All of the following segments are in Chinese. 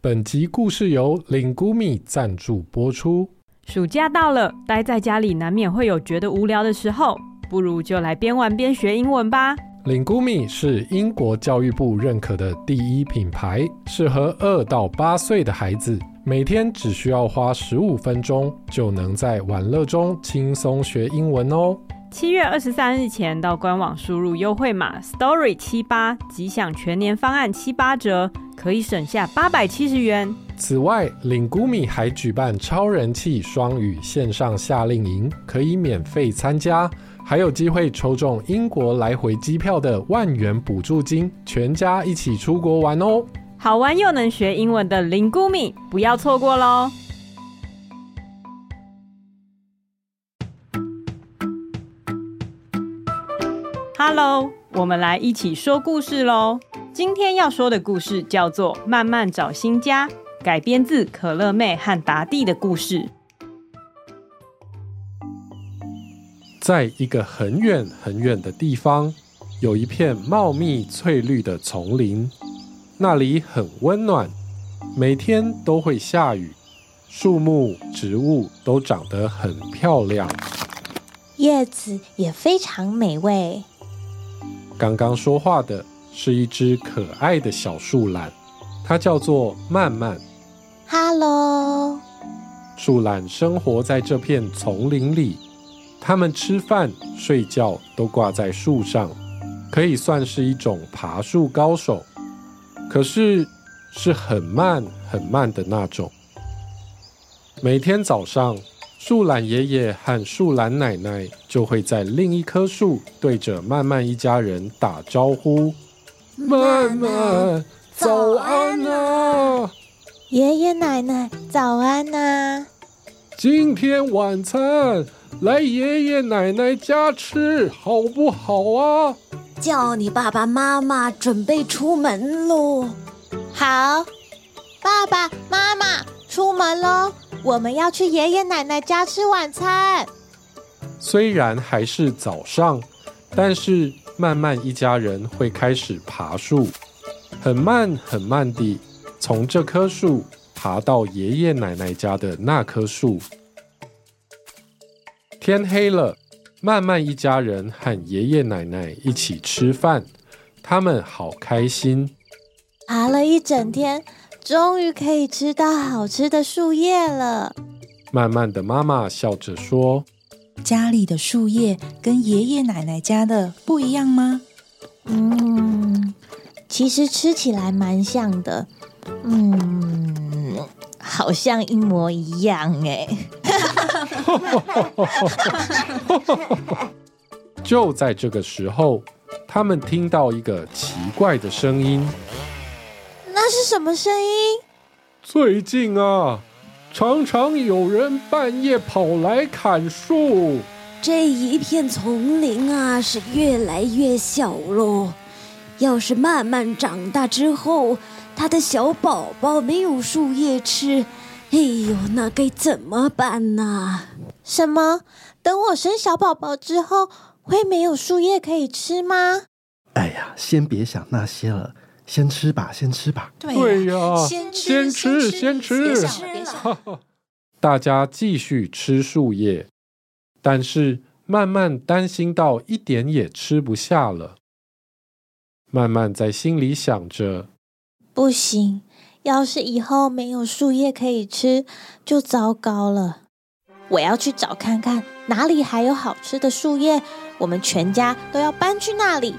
本集故事由 Lingumi 赞助播出。暑假到了，待在家里难免会有觉得无聊的时候，不如就来边玩边学英文吧。Lingumi 是英国教育部认可的第一品牌，适合二到八岁的孩子，每天只需要花十五分钟，就能在玩乐中轻松学英文哦。七月二十三日前到官网输入优惠码 Story 七八，即享全年方案七八折，可以省下八百七十元。此外，Lingumi 还举办超人气双语线上夏令营，可以免费参加。还有机会抽中英国来回机票的万元补助金，全家一起出国玩哦！好玩又能学英文的 Lingumi，不要错过喽！Hello，我们来一起说故事喽！今天要说的故事叫做《慢慢找新家》，改编自可乐妹和达弟的故事。在一个很远很远的地方，有一片茂密翠绿的丛林，那里很温暖，每天都会下雨，树木植物都长得很漂亮，叶子也非常美味。刚刚说话的是一只可爱的小树懒，它叫做曼曼。Hello，树懒生活在这片丛林里。它们吃饭、睡觉都挂在树上，可以算是一种爬树高手。可是是很慢、很慢的那种。每天早上，树懒爷爷和树懒奶奶就会在另一棵树对着曼曼一家人打招呼：“慢慢，早安啊！爷爷奶奶，早安啊！今天晚餐。”来爷爷奶奶家吃好不好啊？叫你爸爸妈妈准备出门喽。好，爸爸妈妈出门喽，我们要去爷爷奶奶家吃晚餐。虽然还是早上，但是慢慢一家人会开始爬树，很慢很慢地从这棵树爬到爷爷奶奶家的那棵树。天黑了，慢慢一家人和爷爷奶奶一起吃饭，他们好开心。爬了一整天，终于可以吃到好吃的树叶了。慢慢的妈妈笑着说：“家里的树叶跟爷爷奶奶家的不一样吗？”“嗯，其实吃起来蛮像的。”“嗯，好像一模一样哎。”就在这个时候，他们听到一个奇怪的声音。那是什么声音？最近啊，常常有人半夜跑来砍树。这一片丛林啊，是越来越小喽。要是慢慢长大之后，他的小宝宝没有树叶吃。哎呦，那该怎么办呢？什么？等我生小宝宝之后，会没有树叶可以吃吗？哎呀，先别想那些了，先吃吧，先吃吧。对呀，先吃，先吃，先吃。别想了，别想。大家继续吃树叶，但是慢慢担心到一点也吃不下了。慢慢在心里想着：不行。要是以后没有树叶可以吃，就糟糕了。我要去找看看哪里还有好吃的树叶，我们全家都要搬去那里。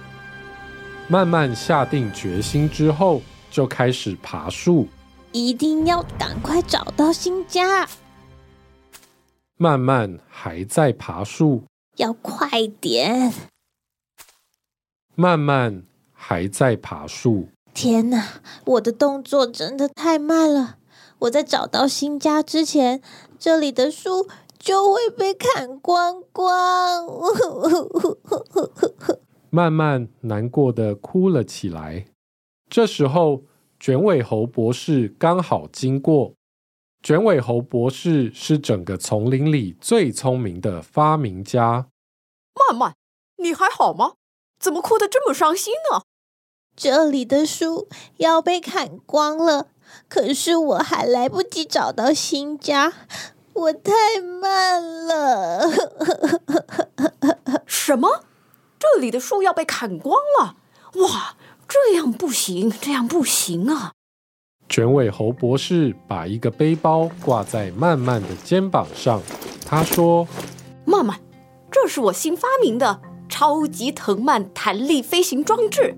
慢慢下定决心之后，就开始爬树，一定要赶快找到新家。慢慢还在爬树，要快点。慢慢还在爬树。天哪，我的动作真的太慢了！我在找到新家之前，这里的树就会被砍光光。慢慢难过的哭了起来。这时候，卷尾猴博士刚好经过。卷尾猴博士是整个丛林里最聪明的发明家。慢慢，你还好吗？怎么哭得这么伤心呢？这里的树要被砍光了，可是我还来不及找到新家，我太慢了。什么？这里的树要被砍光了？哇，这样不行，这样不行啊！卷尾猴博士把一个背包挂在曼曼的肩膀上，他说：“曼曼，这是我新发明的超级藤蔓弹力飞行装置。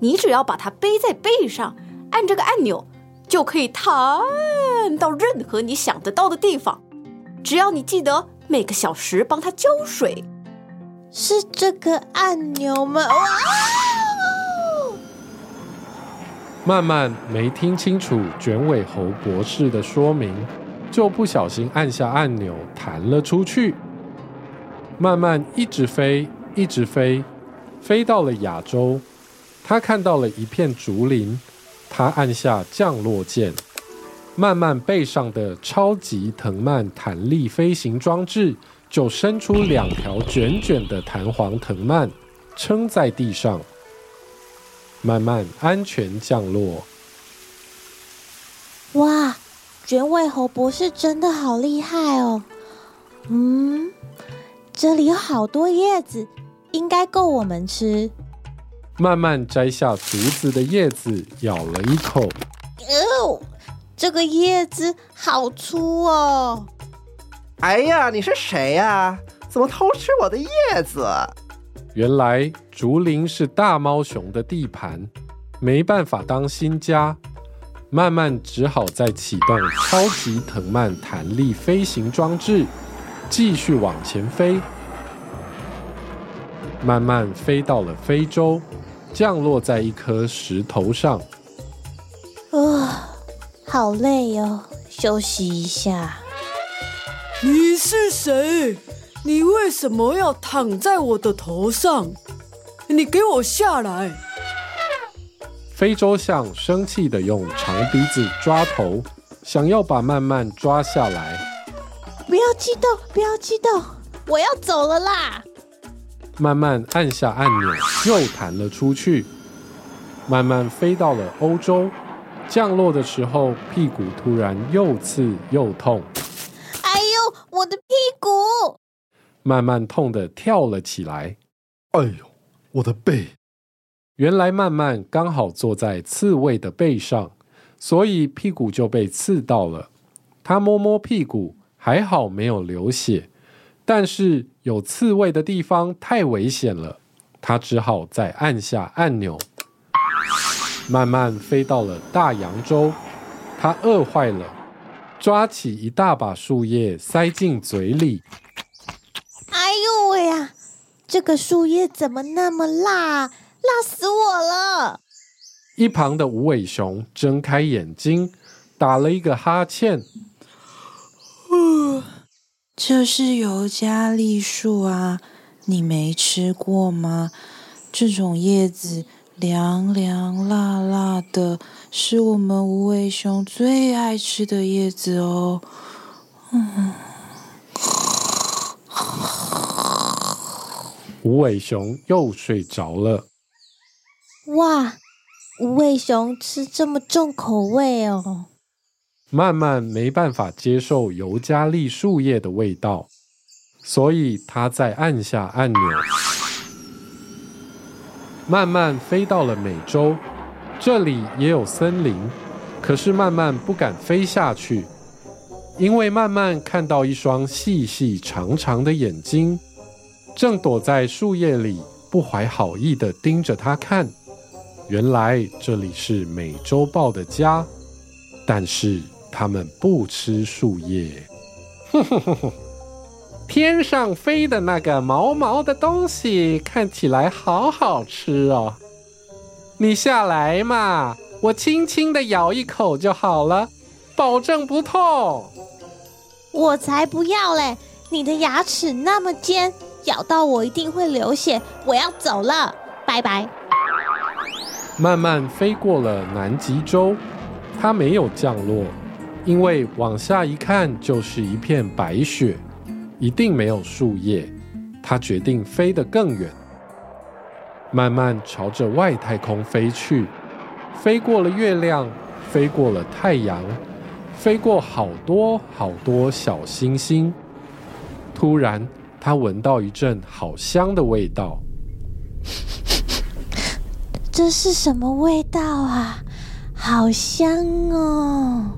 你只要把它背在背上，按这个按钮，就可以弹到任何你想得到的地方。只要你记得每个小时帮它浇水。”是这个按钮吗？哇！慢慢没听清楚卷尾猴博士的说明，就不小心按下按钮，弹了出去。慢慢一直飞，一直飞，飞到了亚洲。他看到了一片竹林，他按下降落键，慢慢背上的超级藤蔓弹力飞行装置。就伸出两条卷卷的弹簧藤蔓，撑在地上，慢慢安全降落。哇，卷尾猴博士真的好厉害哦！嗯，这里有好多叶子，应该够我们吃。慢慢摘下竹子的叶子，咬了一口。哦，这个叶子好粗哦！哎呀，你是谁呀？怎么偷吃我的叶子？原来竹林是大猫熊的地盘，没办法当新家，慢慢只好再启动超级藤蔓弹力飞行装置，继续往前飞。慢慢飞到了非洲，降落在一颗石头上。啊、哦，好累哟、哦，休息一下。你是谁？你为什么要躺在我的头上？你给我下来！非洲象生气的用长鼻子抓头，想要把慢慢抓下来。不要激动，不要激动，我要走了啦！慢慢按下按钮，又弹了出去。慢慢飞到了欧洲，降落的时候，屁股突然又刺又痛。我的屁股慢慢痛的跳了起来。哎呦，我的背！原来慢慢刚好坐在刺猬的背上，所以屁股就被刺到了。他摸摸屁股，还好没有流血，但是有刺猬的地方太危险了，他只好再按下按钮，慢慢飞到了大洋洲。他饿坏了。抓起一大把树叶塞进嘴里，哎呦喂呀！这个树叶怎么那么辣？辣死我了！一旁的无尾熊睁开眼睛，打了一个哈欠。这是尤加利树啊，你没吃过吗？这种叶子。凉凉辣辣的，是我们无尾熊最爱吃的叶子哦。嗯，无尾熊又睡着了。哇，无尾熊吃这么重口味哦。慢慢没办法接受尤加利树叶的味道，所以他再按下按钮。慢慢飞到了美洲，这里也有森林，可是慢慢不敢飞下去，因为慢慢看到一双细细长长的眼睛，正躲在树叶里，不怀好意地盯着他看。原来这里是美洲豹的家，但是它们不吃树叶。天上飞的那个毛毛的东西看起来好好吃哦，你下来嘛，我轻轻的咬一口就好了，保证不痛。我才不要嘞！你的牙齿那么尖，咬到我一定会流血。我要走了，拜拜。慢慢飞过了南极洲，它没有降落，因为往下一看就是一片白雪。一定没有树叶，他决定飞得更远。慢慢朝着外太空飞去，飞过了月亮，飞过了太阳，飞过好多好多小星星。突然，他闻到一阵好香的味道。这是什么味道啊？好香哦！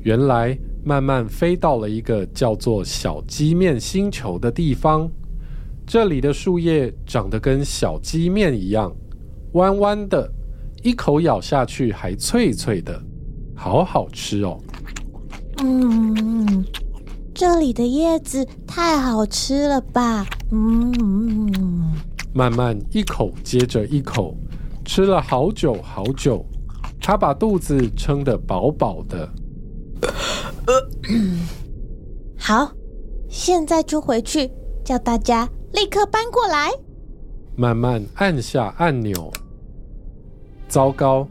原来，慢慢飞到了一个叫做小鸡面星球的地方。这里的树叶长得跟小鸡面一样，弯弯的，一口咬下去还脆脆的，好好吃哦。嗯，这里的叶子太好吃了吧？嗯，慢慢一口接着一口，吃了好久好久，他把肚子撑得饱饱的。好，现在就回去叫大家。立刻搬过来！慢慢按下按钮。糟糕，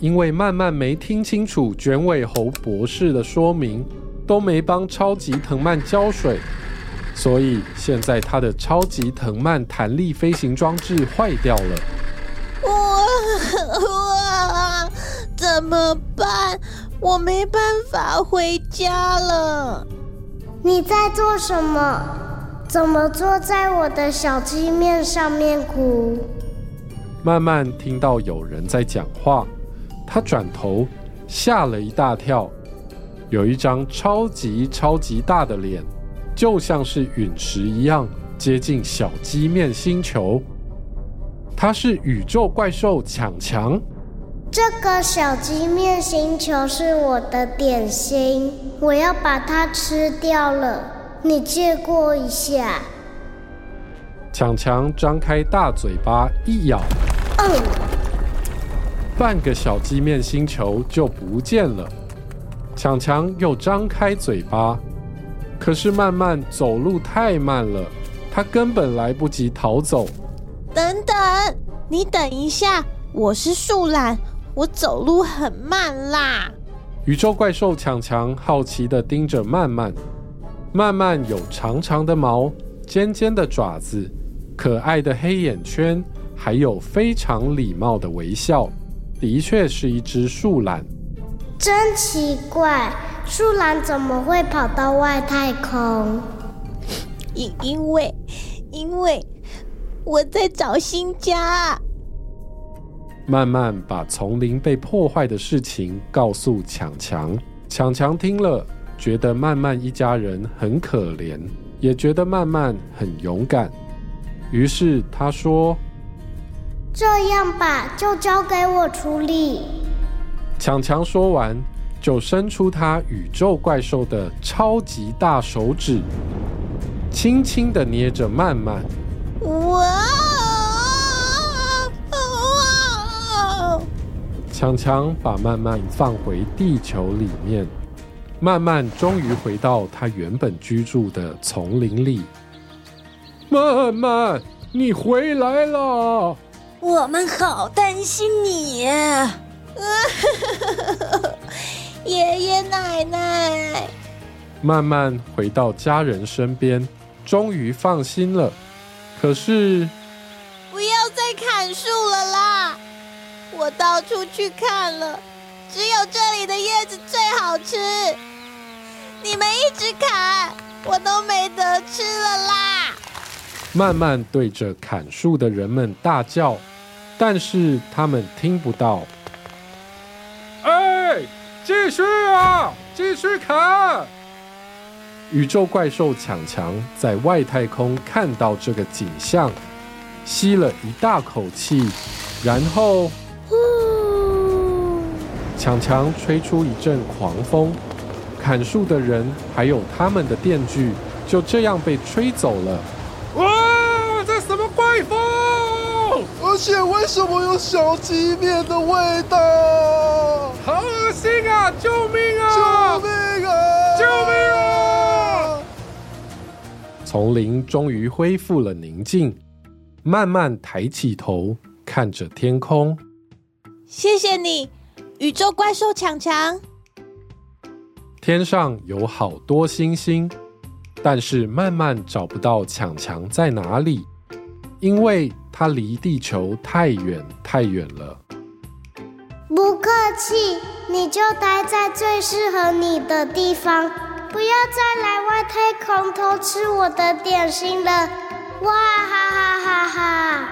因为慢慢没听清楚卷尾猴博士的说明，都没帮超级藤蔓浇水，所以现在他的超级藤蔓弹力飞行装置坏掉了。哇哇！怎么办？我没办法回家了。你在做什么？怎么坐在我的小鸡面上面哭？慢慢听到有人在讲话，他转头吓了一大跳，有一张超级超级大的脸，就像是陨石一样接近小鸡面星球。他是宇宙怪兽强强。这个小鸡面星球是我的点心，我要把它吃掉了。你借过一下。强强张开大嘴巴一咬，嗯，半个小鸡面星球就不见了。强强又张开嘴巴，可是慢慢走路太慢了，他根本来不及逃走。等等，你等一下，我是树懒，我走路很慢啦。宇宙怪兽强强好奇地盯着曼曼。曼曼有长长的毛，尖尖的爪子，可爱的黑眼圈，还有非常礼貌的微笑，的确是一只树懒。真奇怪，树懒怎么会跑到外太空？因因为因为我在找新家。慢慢把丛林被破坏的事情告诉强强，强强听了。觉得慢慢一家人很可怜，也觉得慢慢很勇敢。于是他说：“这样吧，就交给我处理。”强强说完，就伸出他宇宙怪兽的超级大手指，轻轻地捏着慢慢。强强把慢慢放回地球里面。慢慢终于回到他原本居住的丛林里。慢慢，你回来了，我们好担心你。爷爷奶奶，慢慢回到家人身边，终于放心了。可是，不要再砍树了啦！我到处去看了。只有这里的叶子最好吃，你们一直砍，我都没得吃了啦！慢慢对着砍树的人们大叫，但是他们听不到。哎，继续啊，继续砍！宇宙怪兽强强在外太空看到这个景象，吸了一大口气，然后。强强吹出一阵狂风，砍树的人还有他们的电锯就这样被吹走了。哇！这什么怪风？而且为什么有小鸡面的味道？好恶心啊！救命啊！救命啊！救命啊！丛林终于恢复了宁静，慢慢抬起头看着天空。谢谢你。宇宙怪兽强强，天上有好多星星，但是慢慢找不到强强在哪里。因为它离地球太远太远了。不客气，你就待在最适合你的地方，不要再来外太空偷吃我的点心了！哇哈哈哈哈！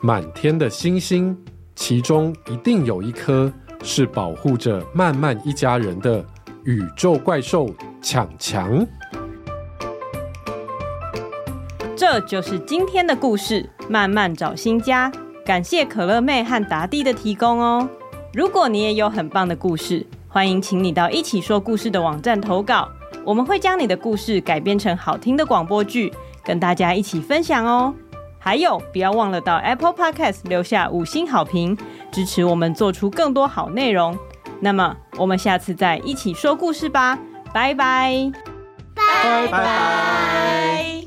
满天的星星，其中一定有一颗是保护着慢慢一家人的宇宙怪兽强强。这就是今天的故事，慢慢找新家。感谢可乐妹和达弟的提供哦。如果你也有很棒的故事，欢迎请你到一起说故事的网站投稿，我们会将你的故事改编成好听的广播剧，跟大家一起分享哦。还有，不要忘了到 Apple Podcast 留下五星好评，支持我们做出更多好内容。那么，我们下次再一起说故事吧，拜拜，拜拜。拜拜。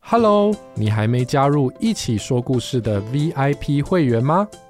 Hello，你还没加入一起说故事的 VIP 会员吗